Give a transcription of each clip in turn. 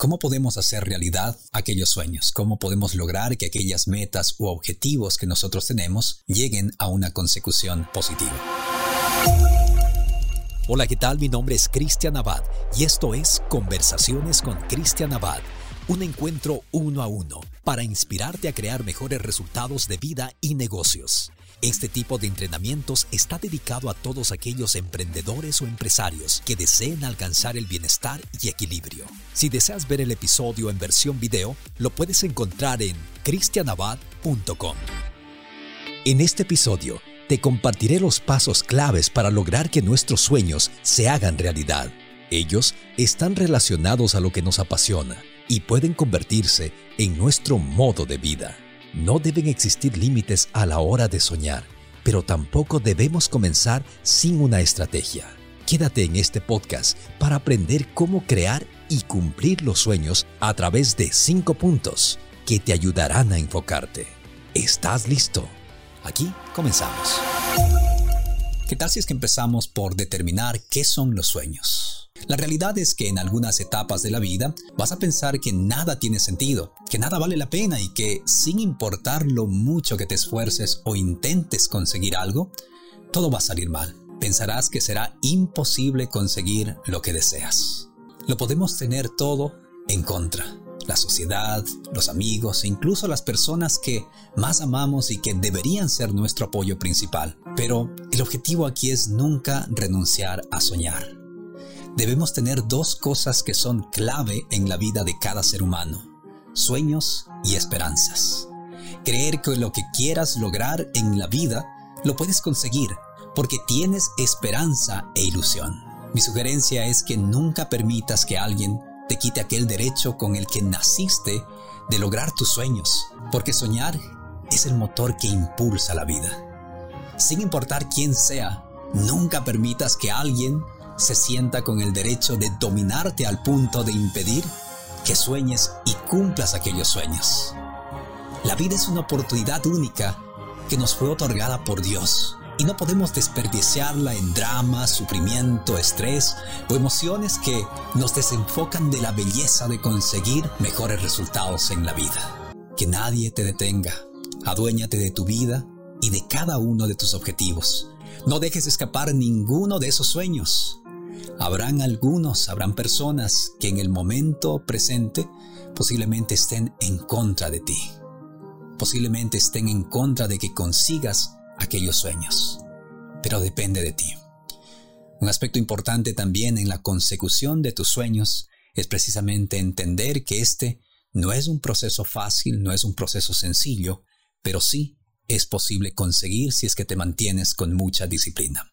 ¿Cómo podemos hacer realidad aquellos sueños? ¿Cómo podemos lograr que aquellas metas u objetivos que nosotros tenemos lleguen a una consecución positiva? Hola, ¿qué tal? Mi nombre es Cristian Abad y esto es Conversaciones con Cristian Abad, un encuentro uno a uno para inspirarte a crear mejores resultados de vida y negocios. Este tipo de entrenamientos está dedicado a todos aquellos emprendedores o empresarios que deseen alcanzar el bienestar y equilibrio. Si deseas ver el episodio en versión video, lo puedes encontrar en cristianabad.com. En este episodio, te compartiré los pasos claves para lograr que nuestros sueños se hagan realidad. Ellos están relacionados a lo que nos apasiona y pueden convertirse en nuestro modo de vida. No deben existir límites a la hora de soñar, pero tampoco debemos comenzar sin una estrategia. Quédate en este podcast para aprender cómo crear y cumplir los sueños a través de cinco puntos que te ayudarán a enfocarte. ¿Estás listo? Aquí comenzamos. ¿Qué tal si es que empezamos por determinar qué son los sueños? La realidad es que en algunas etapas de la vida vas a pensar que nada tiene sentido, que nada vale la pena y que sin importar lo mucho que te esfuerces o intentes conseguir algo, todo va a salir mal. Pensarás que será imposible conseguir lo que deseas. Lo podemos tener todo en contra. La sociedad, los amigos e incluso las personas que más amamos y que deberían ser nuestro apoyo principal. Pero el objetivo aquí es nunca renunciar a soñar debemos tener dos cosas que son clave en la vida de cada ser humano, sueños y esperanzas. Creer que lo que quieras lograr en la vida lo puedes conseguir porque tienes esperanza e ilusión. Mi sugerencia es que nunca permitas que alguien te quite aquel derecho con el que naciste de lograr tus sueños, porque soñar es el motor que impulsa la vida. Sin importar quién sea, nunca permitas que alguien se sienta con el derecho de dominarte al punto de impedir que sueñes y cumplas aquellos sueños. La vida es una oportunidad única que nos fue otorgada por Dios y no podemos desperdiciarla en drama, sufrimiento, estrés o emociones que nos desenfocan de la belleza de conseguir mejores resultados en la vida. Que nadie te detenga. Aduéñate de tu vida y de cada uno de tus objetivos. No dejes escapar ninguno de esos sueños. Habrán algunos, habrán personas que en el momento presente posiblemente estén en contra de ti. Posiblemente estén en contra de que consigas aquellos sueños. Pero depende de ti. Un aspecto importante también en la consecución de tus sueños es precisamente entender que este no es un proceso fácil, no es un proceso sencillo, pero sí es posible conseguir si es que te mantienes con mucha disciplina.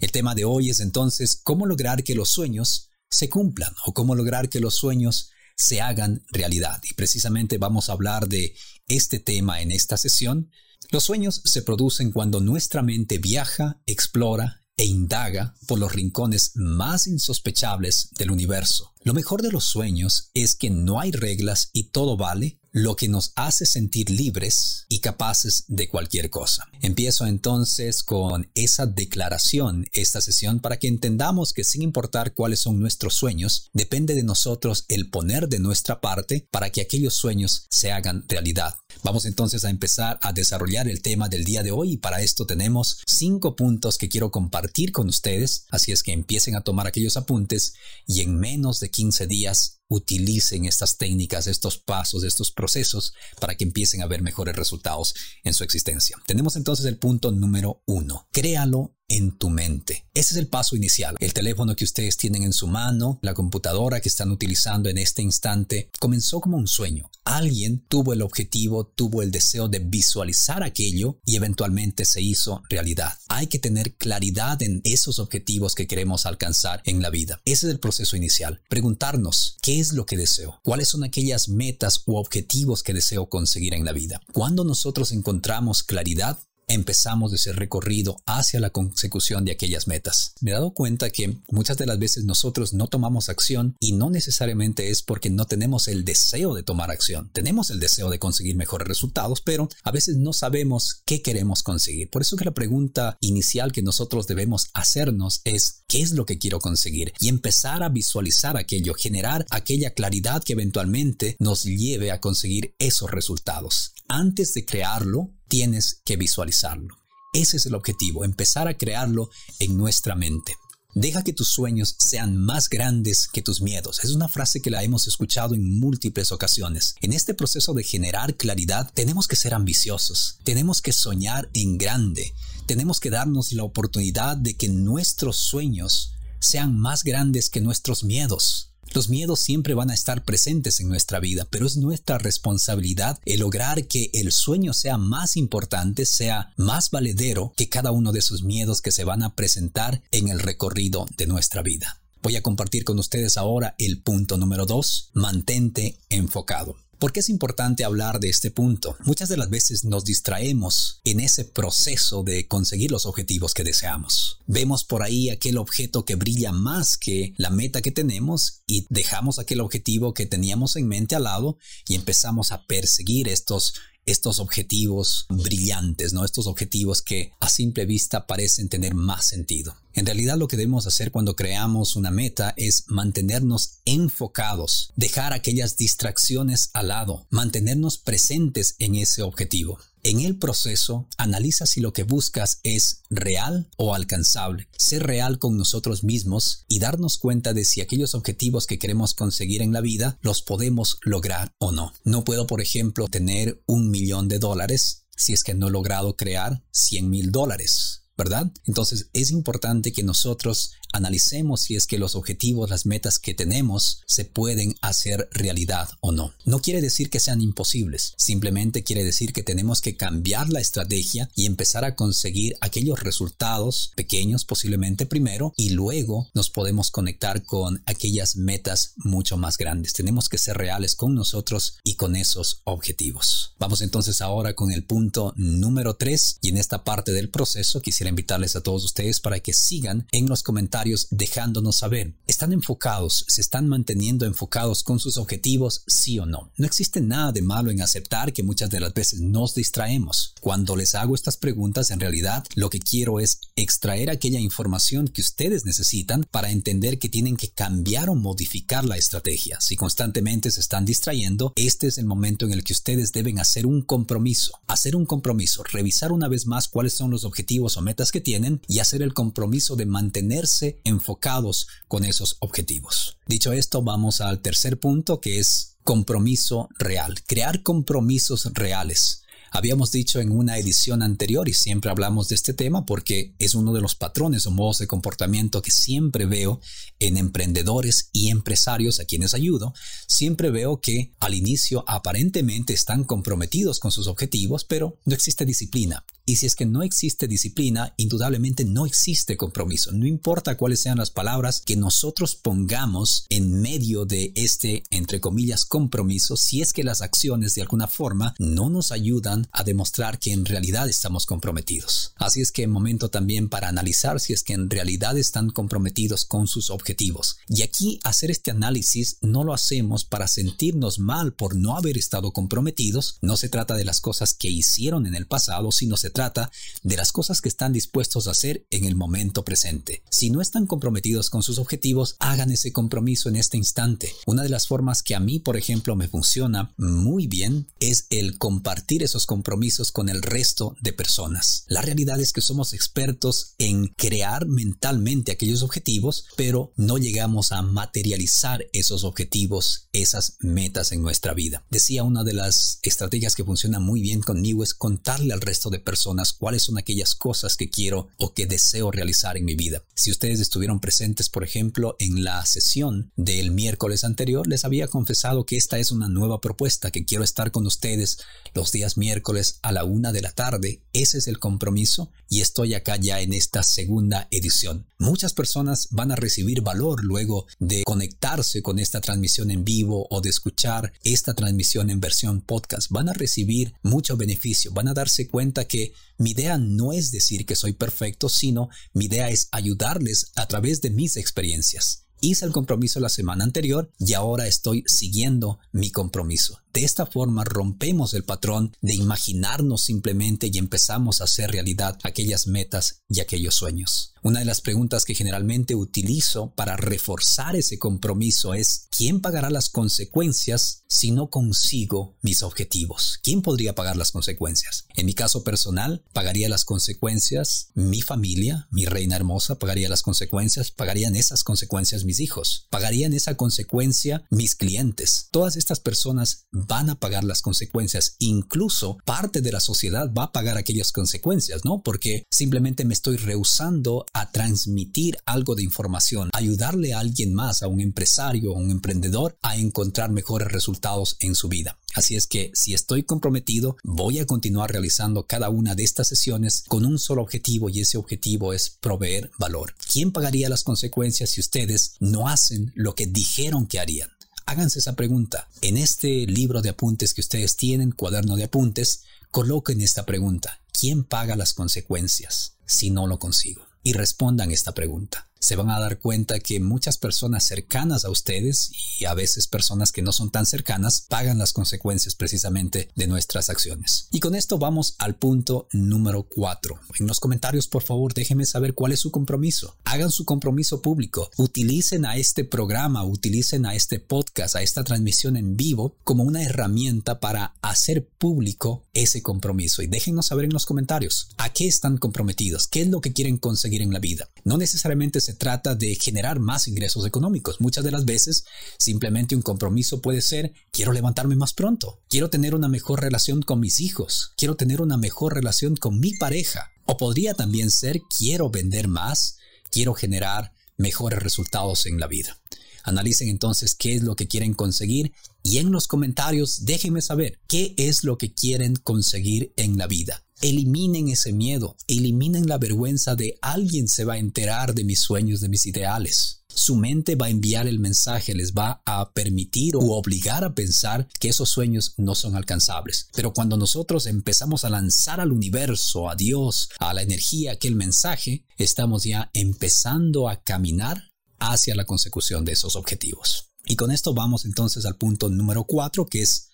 El tema de hoy es entonces cómo lograr que los sueños se cumplan o cómo lograr que los sueños se hagan realidad. Y precisamente vamos a hablar de este tema en esta sesión. Los sueños se producen cuando nuestra mente viaja, explora e indaga por los rincones más insospechables del universo. Lo mejor de los sueños es que no hay reglas y todo vale lo que nos hace sentir libres y capaces de cualquier cosa. Empiezo entonces con esa declaración, esta sesión, para que entendamos que sin importar cuáles son nuestros sueños, depende de nosotros el poner de nuestra parte para que aquellos sueños se hagan realidad. Vamos entonces a empezar a desarrollar el tema del día de hoy y para esto tenemos cinco puntos que quiero compartir con ustedes, así es que empiecen a tomar aquellos apuntes y en menos de 15 días utilicen estas técnicas, estos pasos, estos procesos para que empiecen a ver mejores resultados en su existencia. Tenemos entonces el punto número uno. Créalo en tu mente. Ese es el paso inicial. El teléfono que ustedes tienen en su mano, la computadora que están utilizando en este instante, comenzó como un sueño. Alguien tuvo el objetivo, tuvo el deseo de visualizar aquello y eventualmente se hizo realidad. Hay que tener claridad en esos objetivos que queremos alcanzar en la vida. Ese es el proceso inicial. Preguntarnos, ¿qué es lo que deseo? ¿Cuáles son aquellas metas u objetivos que deseo conseguir en la vida? Cuando nosotros encontramos claridad, empezamos ese recorrido hacia la consecución de aquellas metas. Me he dado cuenta que muchas de las veces nosotros no tomamos acción y no necesariamente es porque no tenemos el deseo de tomar acción. Tenemos el deseo de conseguir mejores resultados, pero a veces no sabemos qué queremos conseguir. Por eso que la pregunta inicial que nosotros debemos hacernos es ¿qué es lo que quiero conseguir? Y empezar a visualizar aquello, generar aquella claridad que eventualmente nos lleve a conseguir esos resultados. Antes de crearlo, tienes que visualizarlo. Ese es el objetivo, empezar a crearlo en nuestra mente. Deja que tus sueños sean más grandes que tus miedos. Es una frase que la hemos escuchado en múltiples ocasiones. En este proceso de generar claridad tenemos que ser ambiciosos, tenemos que soñar en grande, tenemos que darnos la oportunidad de que nuestros sueños sean más grandes que nuestros miedos. Los miedos siempre van a estar presentes en nuestra vida, pero es nuestra responsabilidad el lograr que el sueño sea más importante, sea más valedero que cada uno de esos miedos que se van a presentar en el recorrido de nuestra vida. Voy a compartir con ustedes ahora el punto número 2, mantente enfocado. ¿Por qué es importante hablar de este punto? Muchas de las veces nos distraemos en ese proceso de conseguir los objetivos que deseamos. Vemos por ahí aquel objeto que brilla más que la meta que tenemos y dejamos aquel objetivo que teníamos en mente al lado y empezamos a perseguir estos estos objetivos brillantes, ¿no? Estos objetivos que a simple vista parecen tener más sentido. En realidad lo que debemos hacer cuando creamos una meta es mantenernos enfocados, dejar aquellas distracciones al lado, mantenernos presentes en ese objetivo. En el proceso, analiza si lo que buscas es real o alcanzable. Ser real con nosotros mismos y darnos cuenta de si aquellos objetivos que queremos conseguir en la vida los podemos lograr o no. No puedo, por ejemplo, tener un millón de dólares si es que no he logrado crear 100 mil dólares. ¿verdad? Entonces es importante que nosotros analicemos si es que los objetivos, las metas que tenemos se pueden hacer realidad o no. No quiere decir que sean imposibles, simplemente quiere decir que tenemos que cambiar la estrategia y empezar a conseguir aquellos resultados pequeños posiblemente primero y luego nos podemos conectar con aquellas metas mucho más grandes. Tenemos que ser reales con nosotros y con esos objetivos. Vamos entonces ahora con el punto número 3 y en esta parte del proceso quisiera invitarles a todos ustedes para que sigan en los comentarios dejándonos saber, ¿están enfocados, se están manteniendo enfocados con sus objetivos, sí o no? No existe nada de malo en aceptar que muchas de las veces nos distraemos. Cuando les hago estas preguntas, en realidad lo que quiero es extraer aquella información que ustedes necesitan para entender que tienen que cambiar o modificar la estrategia. Si constantemente se están distrayendo, este es el momento en el que ustedes deben hacer un compromiso, hacer un compromiso, revisar una vez más cuáles son los objetivos o metas que tienen y hacer el compromiso de mantenerse enfocados con esos objetivos. Dicho esto, vamos al tercer punto que es compromiso real, crear compromisos reales. Habíamos dicho en una edición anterior y siempre hablamos de este tema porque es uno de los patrones o modos de comportamiento que siempre veo en emprendedores y empresarios a quienes ayudo. Siempre veo que al inicio aparentemente están comprometidos con sus objetivos, pero no existe disciplina. Y si es que no existe disciplina, indudablemente no existe compromiso. No importa cuáles sean las palabras que nosotros pongamos en medio de este, entre comillas, compromiso, si es que las acciones de alguna forma no nos ayudan a demostrar que en realidad estamos comprometidos. Así es que momento también para analizar si es que en realidad están comprometidos con sus objetivos. Y aquí hacer este análisis no lo hacemos para sentirnos mal por no haber estado comprometidos. No se trata de las cosas que hicieron en el pasado, sino se trata de las cosas que están dispuestos a hacer en el momento presente. Si no están comprometidos con sus objetivos, hagan ese compromiso en este instante. Una de las formas que a mí, por ejemplo, me funciona muy bien es el compartir esos compromisos con el resto de personas. La realidad es que somos expertos en crear mentalmente aquellos objetivos, pero no llegamos a materializar esos objetivos, esas metas en nuestra vida. Decía una de las estrategias que funciona muy bien conmigo es contarle al resto de personas cuáles son aquellas cosas que quiero o que deseo realizar en mi vida. Si ustedes estuvieron presentes, por ejemplo, en la sesión del miércoles anterior, les había confesado que esta es una nueva propuesta, que quiero estar con ustedes los días miércoles miércoles a la una de la tarde. Ese es el compromiso y estoy acá ya en esta segunda edición. Muchas personas van a recibir valor luego de conectarse con esta transmisión en vivo o de escuchar esta transmisión en versión podcast. Van a recibir mucho beneficio, van a darse cuenta que mi idea no es decir que soy perfecto, sino mi idea es ayudarles a través de mis experiencias. Hice el compromiso la semana anterior y ahora estoy siguiendo mi compromiso. De esta forma rompemos el patrón de imaginarnos simplemente y empezamos a hacer realidad aquellas metas y aquellos sueños. Una de las preguntas que generalmente utilizo para reforzar ese compromiso es ¿quién pagará las consecuencias si no consigo mis objetivos? ¿Quién podría pagar las consecuencias? En mi caso personal, pagaría las consecuencias mi familia, mi reina hermosa, pagaría las consecuencias, pagarían esas consecuencias mis hijos, pagarían esa consecuencia mis clientes. Todas estas personas van a pagar las consecuencias. Incluso parte de la sociedad va a pagar aquellas consecuencias, ¿no? Porque simplemente me estoy rehusando a transmitir algo de información, ayudarle a alguien más, a un empresario, a un emprendedor, a encontrar mejores resultados en su vida. Así es que si estoy comprometido, voy a continuar realizando cada una de estas sesiones con un solo objetivo y ese objetivo es proveer valor. ¿Quién pagaría las consecuencias si ustedes no hacen lo que dijeron que harían? Háganse esa pregunta. En este libro de apuntes que ustedes tienen, cuaderno de apuntes, coloquen esta pregunta. ¿Quién paga las consecuencias si no lo consigo? Y respondan esta pregunta se van a dar cuenta que muchas personas cercanas a ustedes y a veces personas que no son tan cercanas pagan las consecuencias precisamente de nuestras acciones. Y con esto vamos al punto número 4. En los comentarios por favor déjenme saber cuál es su compromiso. Hagan su compromiso público. Utilicen a este programa, utilicen a este podcast, a esta transmisión en vivo como una herramienta para hacer público ese compromiso. Y déjenos saber en los comentarios a qué están comprometidos, qué es lo que quieren conseguir en la vida. No necesariamente se trata de generar más ingresos económicos. Muchas de las veces simplemente un compromiso puede ser quiero levantarme más pronto, quiero tener una mejor relación con mis hijos, quiero tener una mejor relación con mi pareja. O podría también ser quiero vender más, quiero generar mejores resultados en la vida. Analicen entonces qué es lo que quieren conseguir y en los comentarios déjenme saber qué es lo que quieren conseguir en la vida. Eliminen ese miedo, eliminen la vergüenza de alguien se va a enterar de mis sueños, de mis ideales. Su mente va a enviar el mensaje, les va a permitir o obligar a pensar que esos sueños no son alcanzables. Pero cuando nosotros empezamos a lanzar al universo, a Dios, a la energía aquel mensaje, estamos ya empezando a caminar hacia la consecución de esos objetivos. Y con esto vamos entonces al punto número cuatro, que es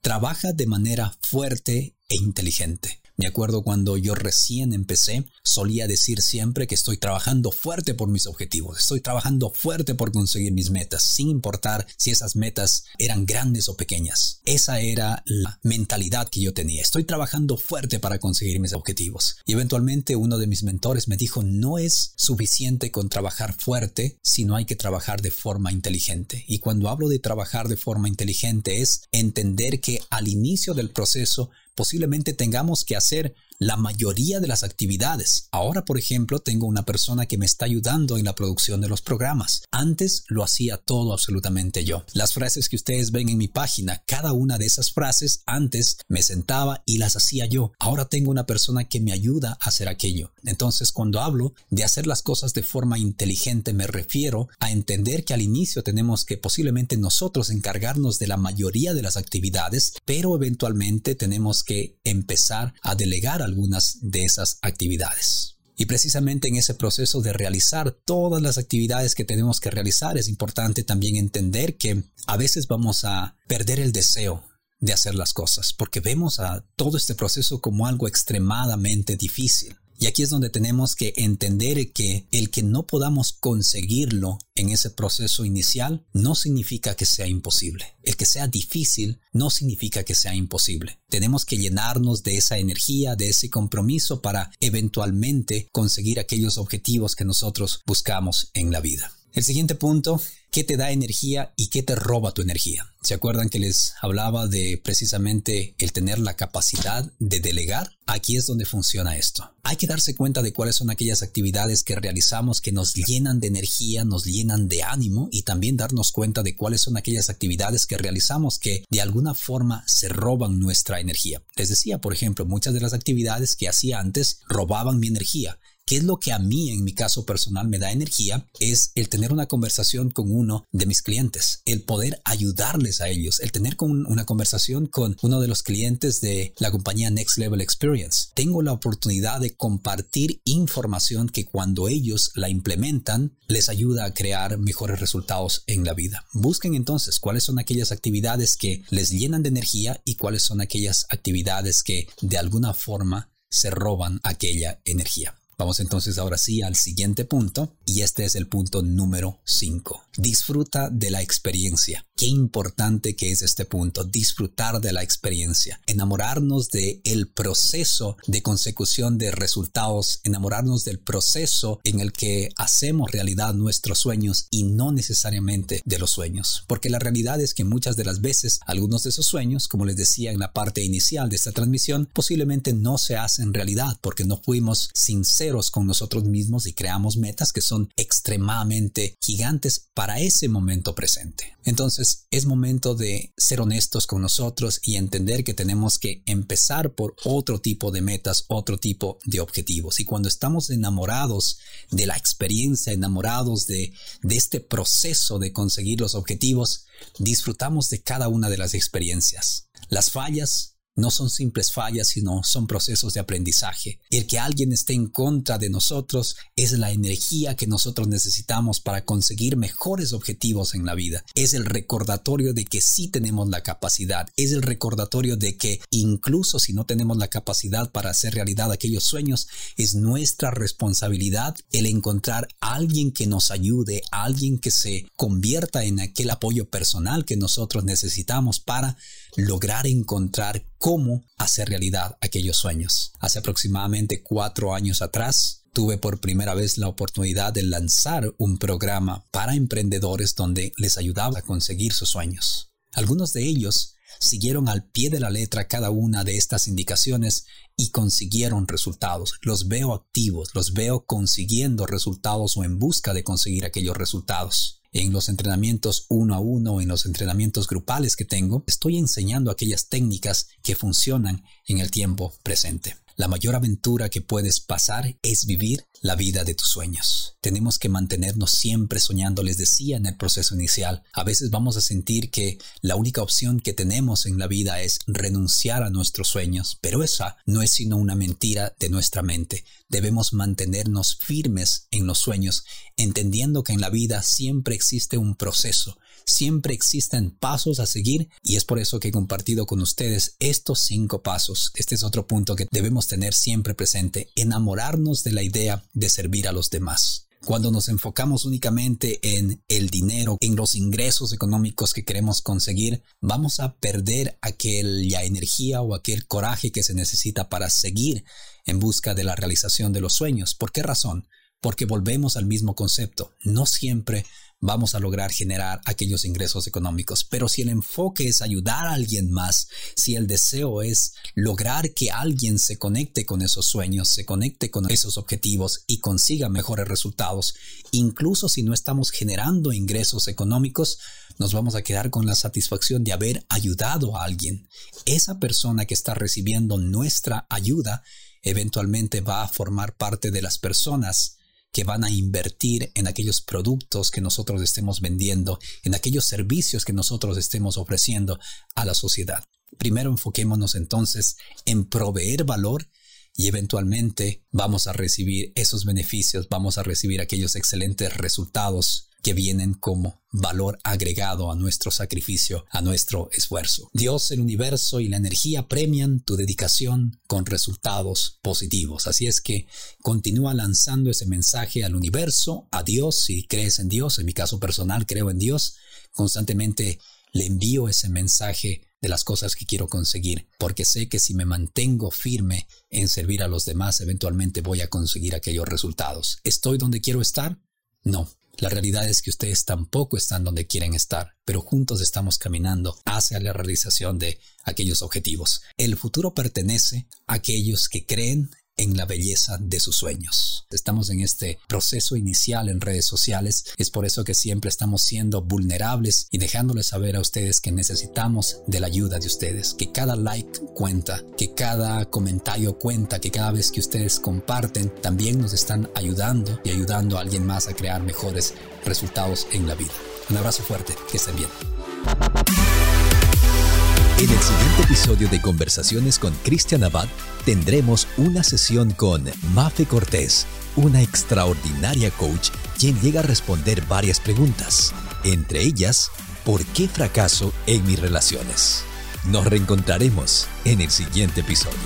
trabaja de manera fuerte e inteligente. Me acuerdo cuando yo recién empecé, solía decir siempre que estoy trabajando fuerte por mis objetivos, estoy trabajando fuerte por conseguir mis metas, sin importar si esas metas eran grandes o pequeñas. Esa era la mentalidad que yo tenía. Estoy trabajando fuerte para conseguir mis objetivos. Y eventualmente uno de mis mentores me dijo, no es suficiente con trabajar fuerte, sino hay que trabajar de forma inteligente. Y cuando hablo de trabajar de forma inteligente es entender que al inicio del proceso posiblemente tengamos que hacer la mayoría de las actividades. Ahora, por ejemplo, tengo una persona que me está ayudando en la producción de los programas. Antes lo hacía todo absolutamente yo. Las frases que ustedes ven en mi página, cada una de esas frases antes me sentaba y las hacía yo. Ahora tengo una persona que me ayuda a hacer aquello. Entonces, cuando hablo de hacer las cosas de forma inteligente, me refiero a entender que al inicio tenemos que posiblemente nosotros encargarnos de la mayoría de las actividades, pero eventualmente tenemos que empezar a delegar algunas de esas actividades. Y precisamente en ese proceso de realizar todas las actividades que tenemos que realizar es importante también entender que a veces vamos a perder el deseo de hacer las cosas porque vemos a todo este proceso como algo extremadamente difícil. Y aquí es donde tenemos que entender que el que no podamos conseguirlo en ese proceso inicial no significa que sea imposible. El que sea difícil no significa que sea imposible. Tenemos que llenarnos de esa energía, de ese compromiso para eventualmente conseguir aquellos objetivos que nosotros buscamos en la vida. El siguiente punto, ¿qué te da energía y qué te roba tu energía? ¿Se acuerdan que les hablaba de precisamente el tener la capacidad de delegar? Aquí es donde funciona esto. Hay que darse cuenta de cuáles son aquellas actividades que realizamos que nos llenan de energía, nos llenan de ánimo y también darnos cuenta de cuáles son aquellas actividades que realizamos que de alguna forma se roban nuestra energía. Les decía, por ejemplo, muchas de las actividades que hacía antes robaban mi energía ¿Qué es lo que a mí, en mi caso personal, me da energía? Es el tener una conversación con uno de mis clientes, el poder ayudarles a ellos, el tener una conversación con uno de los clientes de la compañía Next Level Experience. Tengo la oportunidad de compartir información que cuando ellos la implementan les ayuda a crear mejores resultados en la vida. Busquen entonces cuáles son aquellas actividades que les llenan de energía y cuáles son aquellas actividades que de alguna forma se roban aquella energía. Vamos entonces ahora sí al siguiente punto y este es el punto número 5. Disfruta de la experiencia. Qué importante que es este punto, disfrutar de la experiencia, enamorarnos de proceso de consecución de resultados, enamorarnos del proceso en el que hacemos realidad nuestros sueños y no necesariamente de los sueños, porque la realidad es que muchas de las veces algunos de esos sueños, como les decía en la parte inicial de esta transmisión, posiblemente no se hacen realidad porque no fuimos sinceros con nosotros mismos y creamos metas que son extremadamente gigantes para ese momento presente. Es momento de ser honestos con nosotros y entender que tenemos que empezar por otro tipo de metas, otro tipo de objetivos. Y cuando estamos enamorados de la experiencia, enamorados de este proceso de conseguir los objetivos, disfrutamos de cada una de las experiencias. Las fallas no son simples fallas, sino son procesos de aprendizaje. El que alguien esté en contra de nosotros es la energía que nosotros necesitamos para conseguir mejores objetivos en la vida. Es el recordatorio de que sí tenemos la capacidad. Es el recordatorio de que incluso si no tenemos la capacidad para hacer realidad aquellos sueños, es nuestra responsabilidad el encontrar alguien que nos ayude, alguien que se convierta en aquel apoyo personal que nosotros necesitamos para lograr encontrar cómo hacer realidad aquellos sueños. Hace aproximadamente cuatro años atrás, tuve por primera vez la oportunidad de lanzar un programa para emprendedores donde les ayudaba a conseguir sus sueños. Algunos de ellos siguieron al pie de la letra cada una de estas indicaciones y consiguieron resultados. Los veo activos, los veo consiguiendo resultados o en busca de conseguir aquellos resultados en los entrenamientos uno a uno, en los entrenamientos grupales que tengo, estoy enseñando aquellas técnicas que funcionan en el tiempo presente. La mayor aventura que puedes pasar es vivir la vida de tus sueños. Tenemos que mantenernos siempre soñando, les decía en el proceso inicial. A veces vamos a sentir que la única opción que tenemos en la vida es renunciar a nuestros sueños, pero esa no es sino una mentira de nuestra mente. Debemos mantenernos firmes en los sueños, entendiendo que en la vida siempre existe un proceso, siempre existen pasos a seguir y es por eso que he compartido con ustedes estos cinco pasos. Este es otro punto que debemos tener siempre presente, enamorarnos de la idea de servir a los demás. Cuando nos enfocamos únicamente en el dinero, en los ingresos económicos que queremos conseguir, vamos a perder aquella energía o aquel coraje que se necesita para seguir en busca de la realización de los sueños. ¿Por qué razón? Porque volvemos al mismo concepto. No siempre vamos a lograr generar aquellos ingresos económicos. Pero si el enfoque es ayudar a alguien más, si el deseo es lograr que alguien se conecte con esos sueños, se conecte con esos objetivos y consiga mejores resultados, incluso si no estamos generando ingresos económicos, nos vamos a quedar con la satisfacción de haber ayudado a alguien. Esa persona que está recibiendo nuestra ayuda eventualmente va a formar parte de las personas que van a invertir en aquellos productos que nosotros estemos vendiendo, en aquellos servicios que nosotros estemos ofreciendo a la sociedad. Primero enfoquémonos entonces en proveer valor y eventualmente vamos a recibir esos beneficios, vamos a recibir aquellos excelentes resultados que vienen como valor agregado a nuestro sacrificio, a nuestro esfuerzo. Dios, el universo y la energía premian tu dedicación con resultados positivos. Así es que continúa lanzando ese mensaje al universo, a Dios, si crees en Dios, en mi caso personal creo en Dios, constantemente le envío ese mensaje de las cosas que quiero conseguir, porque sé que si me mantengo firme en servir a los demás, eventualmente voy a conseguir aquellos resultados. ¿Estoy donde quiero estar? No, La realidad es que ustedes tampoco están donde quieren estar, pero juntos estamos caminando hacia la realización de aquellos objetivos. El futuro pertenece a aquellos que creen en la belleza de sus sueños. Estamos en este proceso inicial en redes sociales, es por eso que siempre estamos siendo vulnerables y dejándoles saber a ustedes que necesitamos de la ayuda de ustedes, que cada like cuenta, que cada comentario cuenta, que cada vez que ustedes comparten también nos están ayudando y ayudando a alguien más a crear mejores resultados en la vida. Un abrazo fuerte, que estén bien. En el siguiente episodio de Conversaciones con Cristian Abad tendremos una sesión con Mafe Cortés, una extraordinaria coach quien llega a responder varias preguntas, entre ellas, ¿por qué fracaso en mis relaciones? Nos reencontraremos en el siguiente episodio.